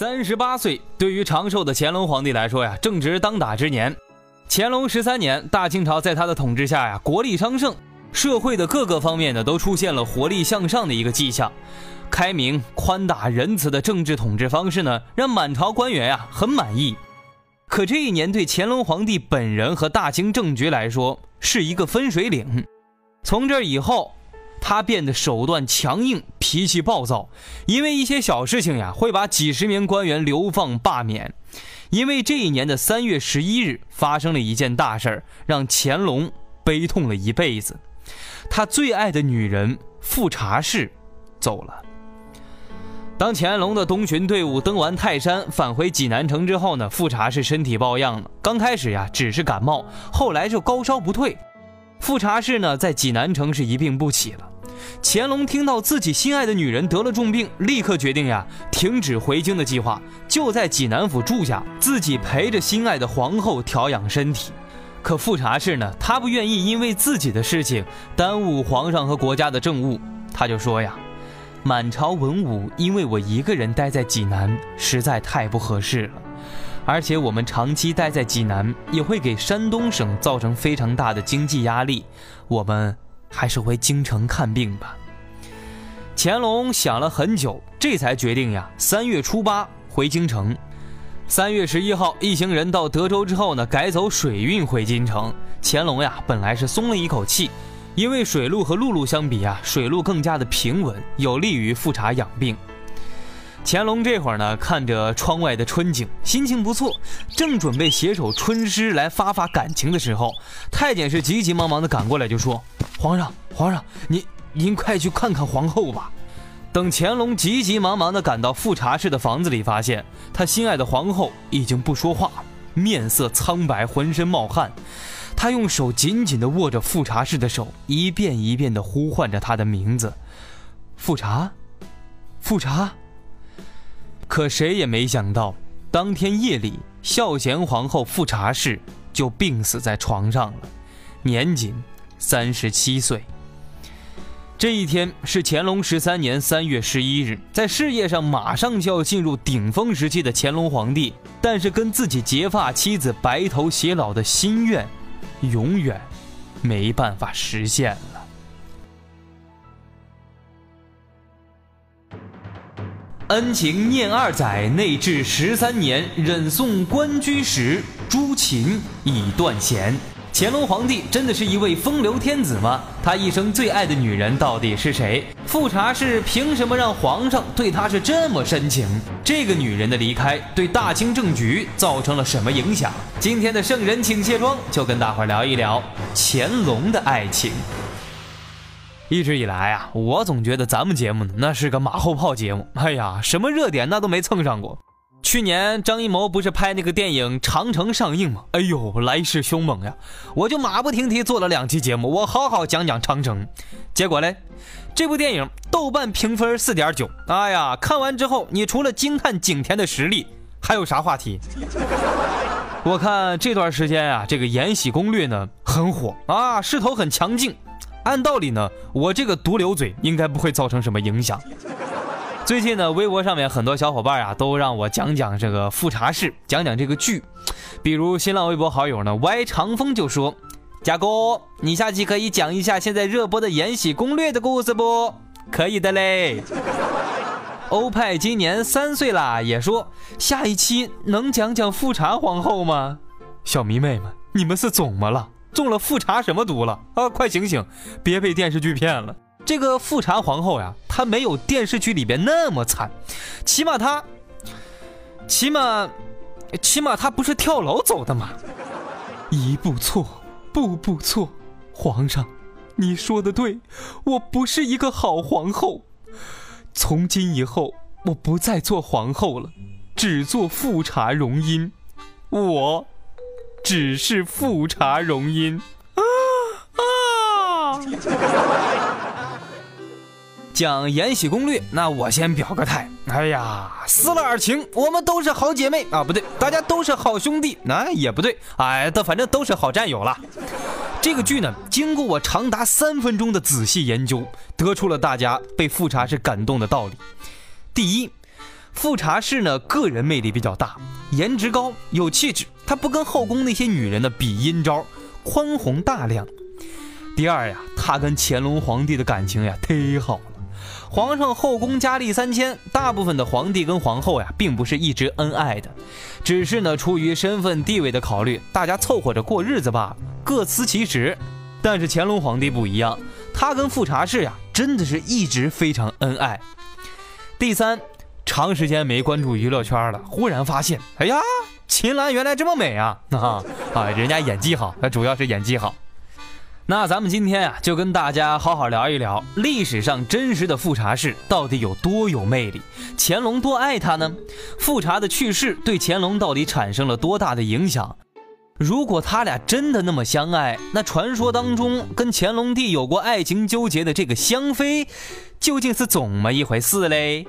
三十八岁，对于长寿的乾隆皇帝来说呀，正值当打之年。乾隆十三年，大清朝在他的统治下呀，国力昌盛，社会的各个方面呢，都出现了活力向上的一个迹象。开明、宽大、仁慈的政治统治方式呢，让满朝官员呀很满意。可这一年对乾隆皇帝本人和大清政局来说，是一个分水岭。从这以后。他变得手段强硬，脾气暴躁，因为一些小事情呀，会把几十名官员流放罢免。因为这一年的三月十一日发生了一件大事儿，让乾隆悲痛了一辈子。他最爱的女人富察氏走了。当乾隆的东巡队伍登完泰山，返回济南城之后呢，富察氏身体抱恙了。刚开始呀，只是感冒，后来就高烧不退。富察氏呢，在济南城是一病不起了。乾隆听到自己心爱的女人得了重病，立刻决定呀，停止回京的计划，就在济南府住下，自己陪着心爱的皇后调养身体。可富察氏呢，他不愿意因为自己的事情耽误皇上和国家的政务，他就说呀，满朝文武因为我一个人待在济南，实在太不合适了，而且我们长期待在济南，也会给山东省造成非常大的经济压力，我们。还是回京城看病吧。乾隆想了很久，这才决定呀，三月初八回京城。三月十一号，一行人到德州之后呢，改走水运回京城。乾隆呀，本来是松了一口气，因为水路和陆路相比啊，水路更加的平稳，有利于复查养病。乾隆这会儿呢，看着窗外的春景，心情不错，正准备写首春诗来发发感情的时候，太监是急急忙忙的赶过来就说：“皇上，皇上，您您快去看看皇后吧。”等乾隆急急忙忙的赶到富察氏的房子里，发现他心爱的皇后已经不说话，面色苍白，浑身冒汗。他用手紧紧的握着富察氏的手，一遍一遍的呼唤着她的名字：“富察，富察。”可谁也没想到，当天夜里，孝贤皇后富察氏就病死在床上了，年仅三十七岁。这一天是乾隆十三年三月十一日，在事业上马上就要进入顶峰时期的乾隆皇帝，但是跟自己结发妻子白头偕老的心愿，永远没办法实现了。恩情念二载，内治十三年，忍送官居时，诸秦已断弦。乾隆皇帝真的是一位风流天子吗？他一生最爱的女人到底是谁？富察氏凭什么让皇上对她是这么深情？这个女人的离开对大清政局造成了什么影响？今天的圣人请卸妆，就跟大伙聊一聊乾隆的爱情。一直以来啊，我总觉得咱们节目呢，那是个马后炮节目。哎呀，什么热点那都没蹭上过。去年张艺谋不是拍那个电影《长城》上映吗？哎呦，来势凶猛呀！我就马不停蹄做了两期节目，我好好讲讲长城。结果嘞，这部电影豆瓣评分四点九。哎呀，看完之后，你除了惊叹景甜的实力，还有啥话题？我看这段时间啊，这个《延禧攻略》呢很火啊，势头很强劲。按道理呢，我这个毒瘤嘴应该不会造成什么影响。最近呢，微博上面很多小伙伴啊，都让我讲讲这个富察氏，讲讲这个剧。比如新浪微博好友呢，Y 长风就说：“贾哥，你下期可以讲一下现在热播的《延禧攻略》的故事不？可以的嘞。”欧派今年三岁啦，也说下一期能讲讲富察皇后吗？小迷妹们，你们是怎么了？中了富察什么毒了啊？快醒醒，别被电视剧骗了。这个富察皇后呀，她没有电视剧里边那么惨，起码她，起码，起码她不是跳楼走的嘛。一步错，步步错。皇上，你说的对，我不是一个好皇后。从今以后，我不再做皇后了。只做富察容音，我只是富察容音。啊啊！讲《延禧攻略》，那我先表个态。哎呀，思了尔情，我们都是好姐妹啊，不对，大家都是好兄弟，那也不对，哎，都反正都是好战友了。这个剧呢，经过我长达三分钟的仔细研究，得出了大家被富察氏感动的道理。第一，富察氏呢，个人魅力比较大，颜值高，有气质，他不跟后宫那些女人呢比阴招，宽宏大量。第二呀，他跟乾隆皇帝的感情呀忒好了。皇上后宫佳丽三千，大部分的皇帝跟皇后呀，并不是一直恩爱的，只是呢出于身份地位的考虑，大家凑合着过日子罢了，各司其职。但是乾隆皇帝不一样，他跟富察氏呀，真的是一直非常恩爱。第三，长时间没关注娱乐圈了，忽然发现，哎呀，秦岚原来这么美啊！啊啊，人家演技好，那主要是演技好。那咱们今天啊，就跟大家好好聊一聊历史上真实的富察氏到底有多有魅力，乾隆多爱她呢？富察的去世对乾隆到底产生了多大的影响？如果他俩真的那么相爱，那传说当中跟乾隆帝有过爱情纠结的这个香妃，究竟是怎么一回事嘞？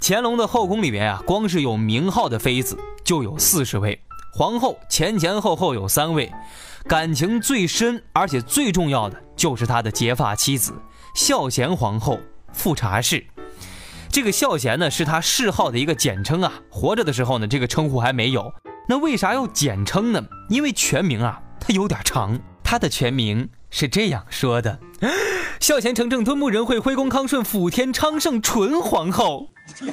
乾隆的后宫里面啊，光是有名号的妃子就有四十位，皇后前前后后有三位。感情最深，而且最重要的就是他的结发妻子孝贤皇后富察氏。这个孝贤呢，是他谥号的一个简称啊。活着的时候呢，这个称呼还没有。那为啥要简称呢？因为全名啊，它有点长。他的全名是这样说的：孝贤成正敦睦仁惠徽公康顺辅天昌盛纯皇后。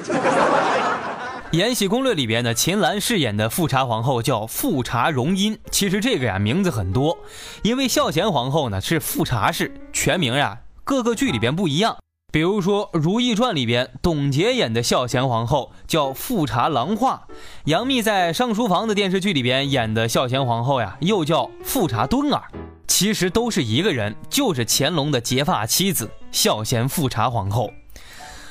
《延禧攻略》里边呢，秦岚饰演的富察皇后叫富察容音。其实这个呀名字很多，因为孝贤皇后呢是富察氏，全名呀各个剧里边不一样。比如说《如懿传》里边，董洁演的孝贤皇后叫富察郎化；杨幂在上书房的电视剧里边演的孝贤皇后呀，又叫富察敦儿。其实都是一个人，就是乾隆的结发妻子孝贤富察皇后。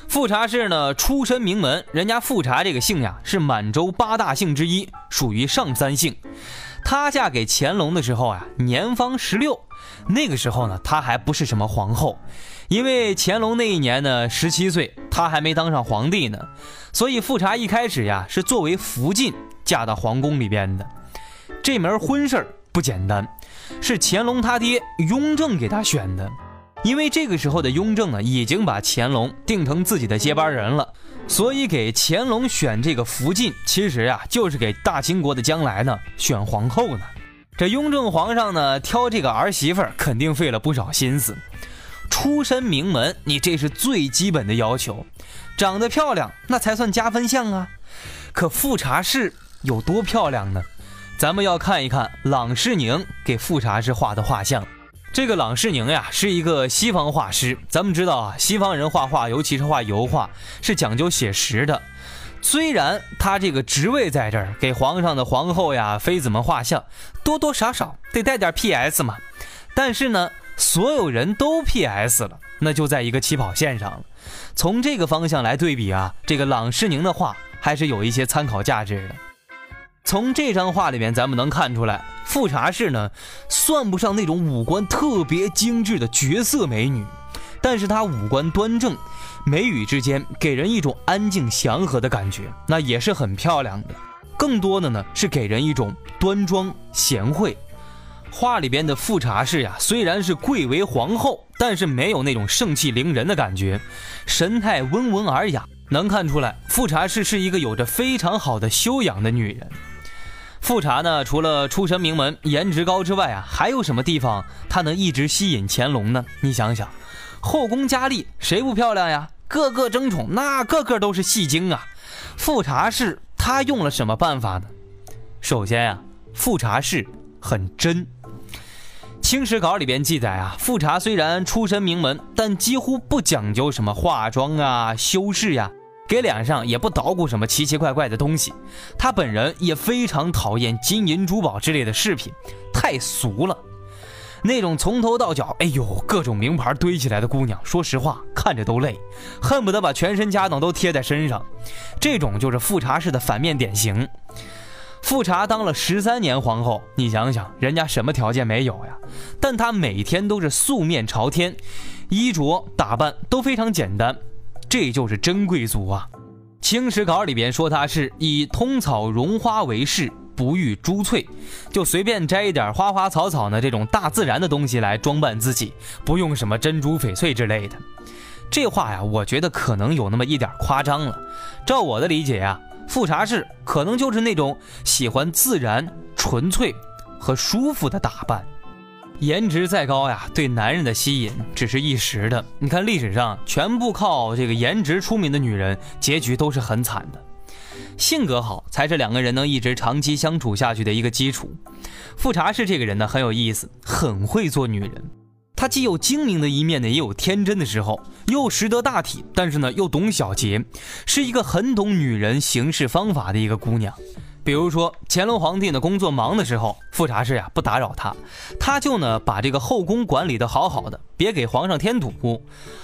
富察氏呢，出身名门，人家富察这个姓呀，是满洲八大姓之一，属于上三姓。她嫁给乾隆的时候啊，年方十六，那个时候呢，她还不是什么皇后，因为乾隆那一年呢，十七岁，他还没当上皇帝呢，所以富察一开始呀，是作为福晋嫁到皇宫里边的。这门婚事不简单，是乾隆他爹雍正给他选的。因为这个时候的雍正呢，已经把乾隆定成自己的接班人了，所以给乾隆选这个福晋，其实呀，就是给大清国的将来呢选皇后呢。这雍正皇上呢，挑这个儿媳妇儿，肯定费了不少心思。出身名门，你这是最基本的要求，长得漂亮那才算加分项啊。可富察氏有多漂亮呢？咱们要看一看郎世宁给富察氏画的画像。这个郎世宁呀，是一个西方画师。咱们知道啊，西方人画画，尤其是画油画，是讲究写实的。虽然他这个职位在这儿，给皇上的皇后呀、妃子们画像，多多少少得带点 PS 嘛。但是呢，所有人都 PS 了，那就在一个起跑线上了。从这个方向来对比啊，这个郎世宁的画还是有一些参考价值的。从这张画里面，咱们能看出来，富察氏呢，算不上那种五官特别精致的绝色美女，但是她五官端正，眉宇之间给人一种安静祥和的感觉，那也是很漂亮的。更多的呢，是给人一种端庄贤惠。画里边的富察氏呀，虽然是贵为皇后，但是没有那种盛气凌人的感觉，神态温文尔雅，能看出来富察氏是一个有着非常好的修养的女人。富察呢，除了出身名门、颜值高之外啊，还有什么地方她能一直吸引乾隆呢？你想想，后宫佳丽谁不漂亮呀？个个争宠，那个个都是戏精啊。富察氏她用了什么办法呢？首先呀，富察氏很真。清史稿里边记载啊，富察虽然出身名门，但几乎不讲究什么化妆啊、修饰呀。给脸上也不捣鼓什么奇奇怪怪的东西，他本人也非常讨厌金银珠宝之类的饰品，太俗了。那种从头到脚，哎呦，各种名牌堆起来的姑娘，说实话看着都累，恨不得把全身家当都贴在身上。这种就是富察氏的反面典型。富察当了十三年皇后，你想想，人家什么条件没有呀？但她每天都是素面朝天，衣着打扮都非常简单，这就是真贵族啊。《清史稿》里边说她是以通草绒花为饰，不遇珠翠，就随便摘一点花花草草呢这种大自然的东西来装扮自己，不用什么珍珠翡翠之类的。这话呀，我觉得可能有那么一点夸张了。照我的理解呀。富察氏可能就是那种喜欢自然、纯粹和舒服的打扮，颜值再高呀，对男人的吸引只是一时的。你看历史上全部靠这个颜值出名的女人，结局都是很惨的。性格好才是两个人能一直长期相处下去的一个基础。富察氏这个人呢很有意思，很会做女人。她既有精明的一面呢，也有天真的时候，又识得大体，但是呢又懂小节，是一个很懂女人行事方法的一个姑娘。比如说乾隆皇帝呢工作忙的时候，富察氏呀不打扰他，他就呢把这个后宫管理的好好的，别给皇上添堵。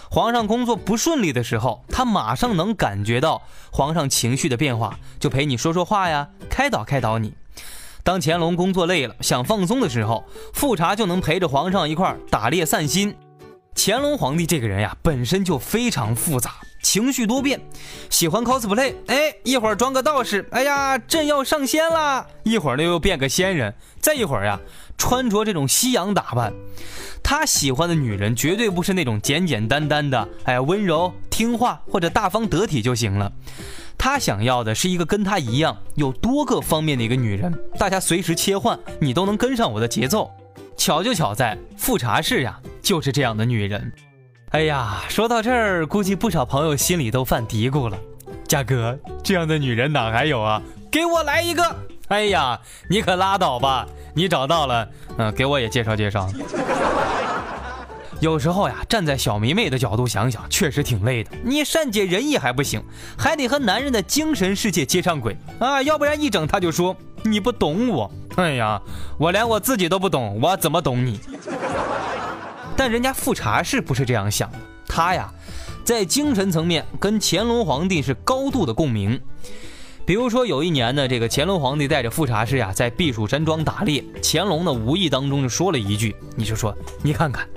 皇上工作不顺利的时候，他马上能感觉到皇上情绪的变化，就陪你说说话呀，开导开导你。当乾隆工作累了，想放松的时候，富察就能陪着皇上一块儿打猎散心。乾隆皇帝这个人呀，本身就非常复杂，情绪多变，喜欢 cosplay，哎，一会儿装个道士，哎呀，朕要上仙了；一会儿呢又变个仙人，再一会儿呀，穿着这种西洋打扮。他喜欢的女人绝对不是那种简简单单的，哎，温柔听话或者大方得体就行了。他想要的是一个跟他一样有多个方面的一个女人，大家随时切换，你都能跟上我的节奏。巧就巧在富察氏呀，就是这样的女人。哎呀，说到这儿，估计不少朋友心里都犯嘀咕了：嘉哥，这样的女人哪还有啊？给我来一个！哎呀，你可拉倒吧，你找到了，嗯，给我也介绍介绍。有时候呀，站在小迷妹的角度想想，确实挺累的。你善解人意还不行，还得和男人的精神世界接上轨啊，要不然一整他就说你不懂我。哎呀，我连我自己都不懂，我怎么懂你？但人家富察氏不是这样想的，他呀，在精神层面跟乾隆皇帝是高度的共鸣。比如说有一年呢，这个乾隆皇帝带着富察氏呀，在避暑山庄打猎，乾隆呢无意当中就说了一句，你就说你看看。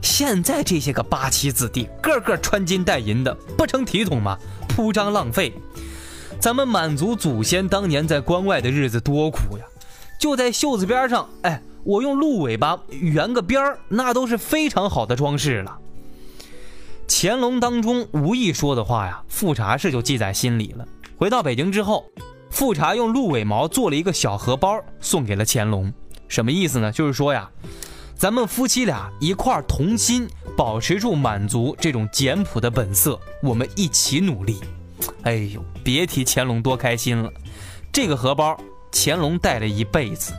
现在这些个八旗子弟，个个穿金戴银的，不成体统吗？铺张浪费。咱们满族祖先当年在关外的日子多苦呀！就在袖子边上，哎，我用鹿尾巴圆个边儿，那都是非常好的装饰了。乾隆当中无意说的话呀，富察氏就记在心里了。回到北京之后，富察用鹿尾毛做了一个小荷包，送给了乾隆。什么意思呢？就是说呀。咱们夫妻俩一块儿同心，保持住满族这种简朴的本色，我们一起努力。哎呦，别提乾隆多开心了！这个荷包，乾隆带了一辈子。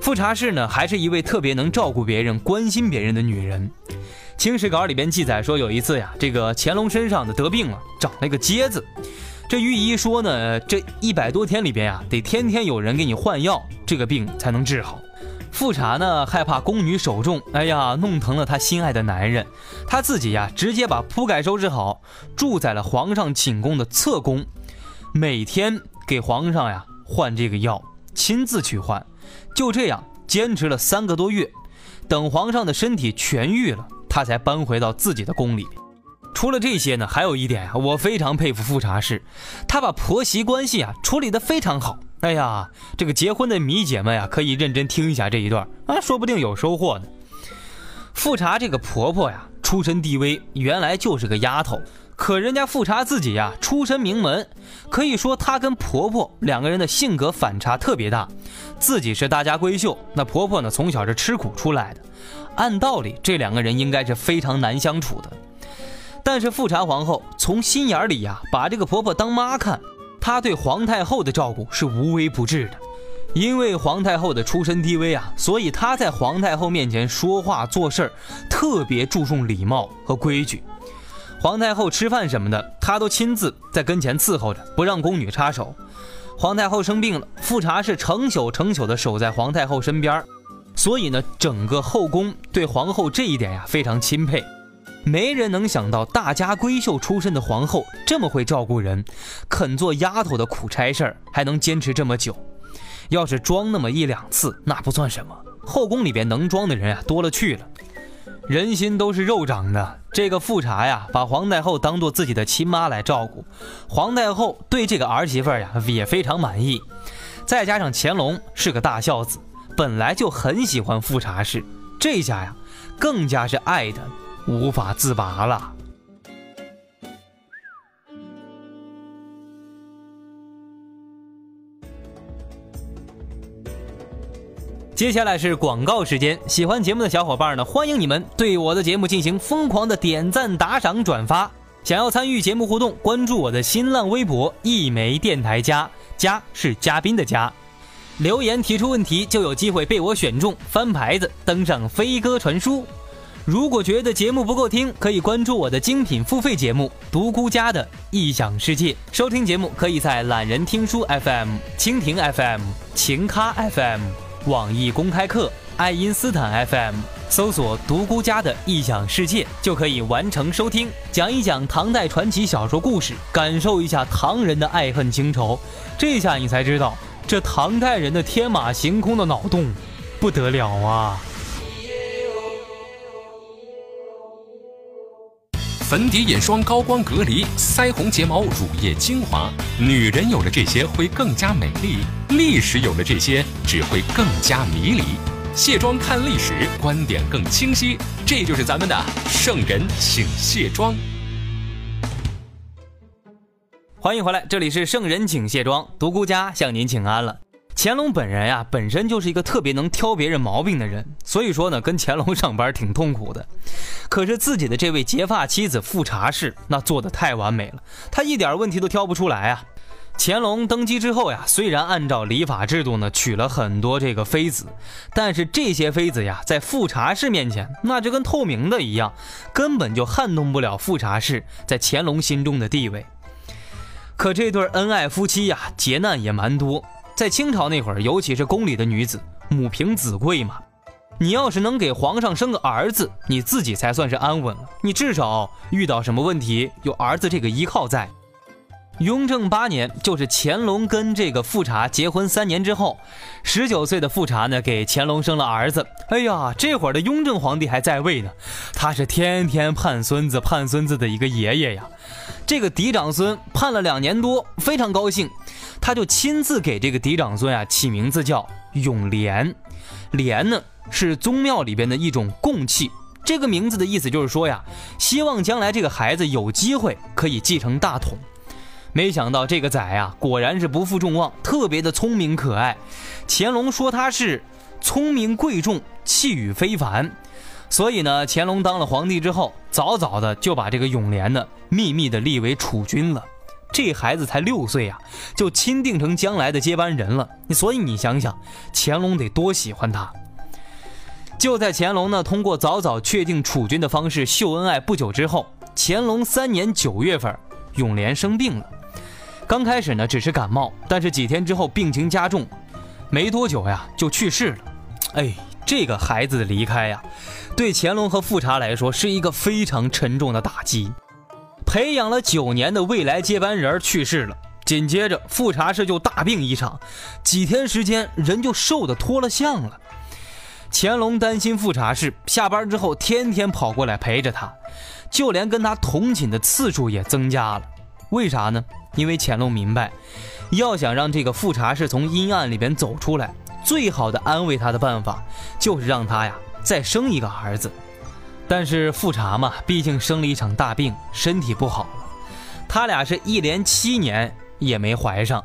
富察氏呢，还是一位特别能照顾别人、关心别人的女人。《清史稿》里边记载说，有一次呀，这个乾隆身上的得病了，长了个疖子。这御医说呢，这一百多天里边呀，得天天有人给你换药，这个病才能治好。富察呢，害怕宫女守重，哎呀，弄疼了他心爱的男人，他自己呀，直接把铺盖收拾好，住在了皇上寝宫的侧宫，每天给皇上呀换这个药，亲自去换，就这样坚持了三个多月，等皇上的身体痊愈了，他才搬回到自己的宫里。除了这些呢，还有一点啊，我非常佩服富察氏，她把婆媳关系啊处理得非常好。哎呀，这个结婚的米姐们呀，可以认真听一下这一段啊，说不定有收获呢。富察这个婆婆呀，出身低微，原来就是个丫头，可人家富察自己呀，出身名门，可以说她跟婆婆两个人的性格反差特别大。自己是大家闺秀，那婆婆呢，从小是吃苦出来的，按道理这两个人应该是非常难相处的。但是富察皇后从心眼里呀，把这个婆婆当妈看。她对皇太后的照顾是无微不至的，因为皇太后的出身低微啊，所以她在皇太后面前说话做事儿特别注重礼貌和规矩。皇太后吃饭什么的，他都亲自在跟前伺候着，不让宫女插手。皇太后生病了，富察是成宿成宿的守在皇太后身边，所以呢，整个后宫对皇后这一点呀非常钦佩。没人能想到大家闺秀出身的皇后这么会照顾人，肯做丫头的苦差事儿，还能坚持这么久。要是装那么一两次，那不算什么。后宫里边能装的人啊多了去了。人心都是肉长的，这个富察呀，把皇太后当做自己的亲妈来照顾，皇太后对这个儿媳妇呀也非常满意。再加上乾隆是个大孝子，本来就很喜欢富察氏，这下呀，更加是爱的无法自拔了。接下来是广告时间，喜欢节目的小伙伴呢，欢迎你们对我的节目进行疯狂的点赞、打赏、转发。想要参与节目互动，关注我的新浪微博“一枚电台家”，家是嘉宾的家。留言提出问题就有机会被我选中，翻牌子登上飞鸽传书。如果觉得节目不够听，可以关注我的精品付费节目《独孤家的异想世界》。收听节目可以在懒人听书 FM、蜻蜓 FM、情咖 FM。网易公开课、爱因斯坦 FM 搜索“独孤家的异想世界”就可以完成收听，讲一讲唐代传奇小说故事，感受一下唐人的爱恨情仇。这下你才知道，这唐代人的天马行空的脑洞不得了啊！粉底、眼霜、高光、隔离、腮红、睫毛、乳液、精华，女人有了这些会更加美丽；历史有了这些只会更加迷离。卸妆看历史，观点更清晰。这就是咱们的圣人请卸妆。欢迎回来，这里是圣人请卸妆，独孤家向您请安了。乾隆本人呀，本身就是一个特别能挑别人毛病的人，所以说呢，跟乾隆上班挺痛苦的。可是自己的这位结发妻子富察氏，那做的太完美了，他一点问题都挑不出来啊。乾隆登基之后呀，虽然按照礼法制度呢，娶了很多这个妃子，但是这些妃子呀，在富察氏面前，那就跟透明的一样，根本就撼动不了富察氏在乾隆心中的地位。可这对恩爱夫妻呀，劫难也蛮多。在清朝那会儿，尤其是宫里的女子，母凭子贵嘛。你要是能给皇上生个儿子，你自己才算是安稳了。你至少遇到什么问题，有儿子这个依靠在。雍正八年，就是乾隆跟这个富察结婚三年之后，十九岁的富察呢，给乾隆生了儿子。哎呀，这会儿的雍正皇帝还在位呢，他是天天盼孙子盼孙子的一个爷爷呀。这个嫡长孙盼了两年多，非常高兴。他就亲自给这个嫡长孙啊起名字叫永廉，廉呢是宗庙里边的一种供器。这个名字的意思就是说呀，希望将来这个孩子有机会可以继承大统。没想到这个崽呀，果然是不负众望，特别的聪明可爱。乾隆说他是聪明贵重，气宇非凡。所以呢，乾隆当了皇帝之后，早早的就把这个永廉呢秘密的立为储君了。这孩子才六岁呀，就钦定成将来的接班人了。你所以你想想，乾隆得多喜欢他。就在乾隆呢通过早早确定储君的方式秀恩爱不久之后，乾隆三年九月份，永廉生病了。刚开始呢只是感冒，但是几天之后病情加重，没多久呀就去世了。哎，这个孩子的离开呀，对乾隆和富察来说是一个非常沉重的打击。培养了九年的未来接班人去世了，紧接着富察氏就大病一场，几天时间人就瘦的脱了相了。乾隆担心富察氏下班之后天天跑过来陪着他，就连跟他同寝的次数也增加了。为啥呢？因为乾隆明白，要想让这个富察氏从阴暗里边走出来，最好的安慰他的办法就是让他呀再生一个儿子。但是富察嘛，毕竟生了一场大病，身体不好了。他俩是一连七年也没怀上，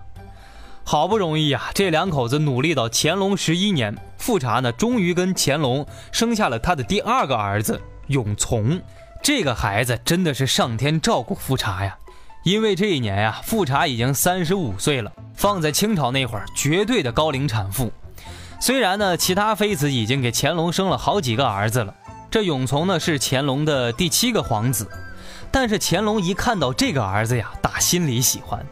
好不容易呀，这两口子努力到乾隆十一年，富察呢终于跟乾隆生下了他的第二个儿子永琮。这个孩子真的是上天照顾富察呀，因为这一年呀，富察已经三十五岁了，放在清朝那会儿，绝对的高龄产妇。虽然呢，其他妃子已经给乾隆生了好几个儿子了。这永琮呢是乾隆的第七个皇子，但是乾隆一看到这个儿子呀，打心里喜欢，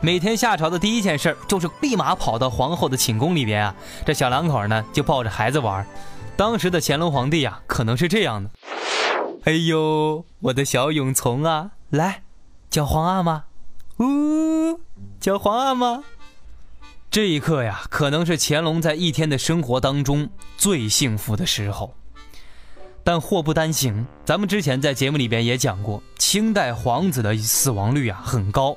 每天下朝的第一件事就是立马跑到皇后的寝宫里边啊，这小两口呢就抱着孩子玩。当时的乾隆皇帝啊，可能是这样的：哎呦，我的小永从啊，来，叫皇阿玛，呜，叫皇阿玛。这一刻呀，可能是乾隆在一天的生活当中最幸福的时候。但祸不单行，咱们之前在节目里边也讲过，清代皇子的死亡率啊很高，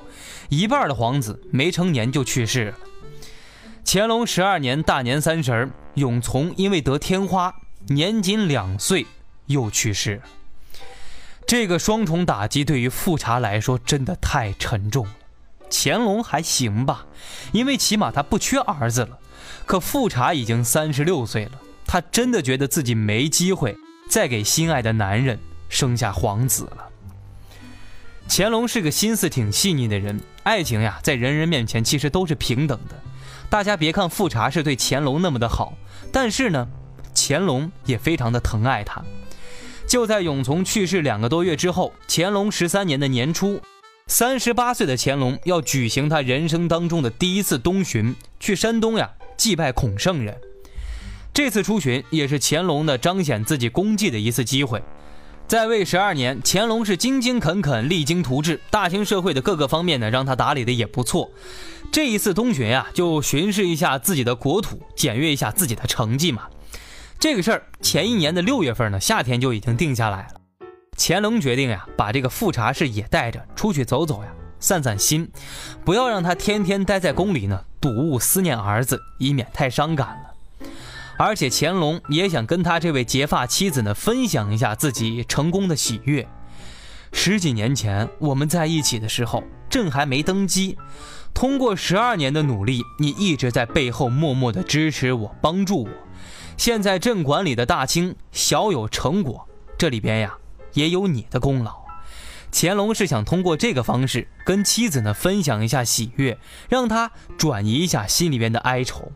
一半的皇子没成年就去世了。乾隆十二年大年三十永从因为得天花，年仅两岁又去世。这个双重打击对于富察来说真的太沉重了。乾隆还行吧，因为起码他不缺儿子了。可富察已经三十六岁了，他真的觉得自己没机会再给心爱的男人生下皇子了。乾隆是个心思挺细腻的人，爱情呀，在人人面前其实都是平等的。大家别看富察是对乾隆那么的好，但是呢，乾隆也非常的疼爱他。就在永从去世两个多月之后，乾隆十三年的年初。三十八岁的乾隆要举行他人生当中的第一次东巡，去山东呀祭拜孔圣人。这次出巡也是乾隆的彰显自己功绩的一次机会。在位十二年，乾隆是勤勤恳恳、励精图治，大清社会的各个方面呢让他打理的也不错。这一次东巡呀，就巡视一下自己的国土，检阅一下自己的成绩嘛。这个事儿前一年的六月份呢，夏天就已经定下来了。乾隆决定呀，把这个富察氏也带着出去走走呀，散散心，不要让他天天待在宫里呢，睹物思念儿子，以免太伤感了。而且乾隆也想跟他这位结发妻子呢，分享一下自己成功的喜悦。十几年前我们在一起的时候，朕还没登基，通过十二年的努力，你一直在背后默默的支持我，帮助我。现在朕管理的大清小有成果，这里边呀。也有你的功劳，乾隆是想通过这个方式跟妻子呢分享一下喜悦，让他转移一下心里边的哀愁。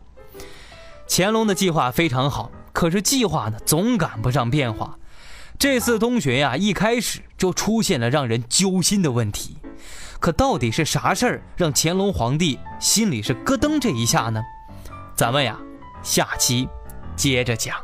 乾隆的计划非常好，可是计划呢总赶不上变化。这次东巡呀，一开始就出现了让人揪心的问题。可到底是啥事儿让乾隆皇帝心里是咯噔这一下呢？咱们呀，下期接着讲。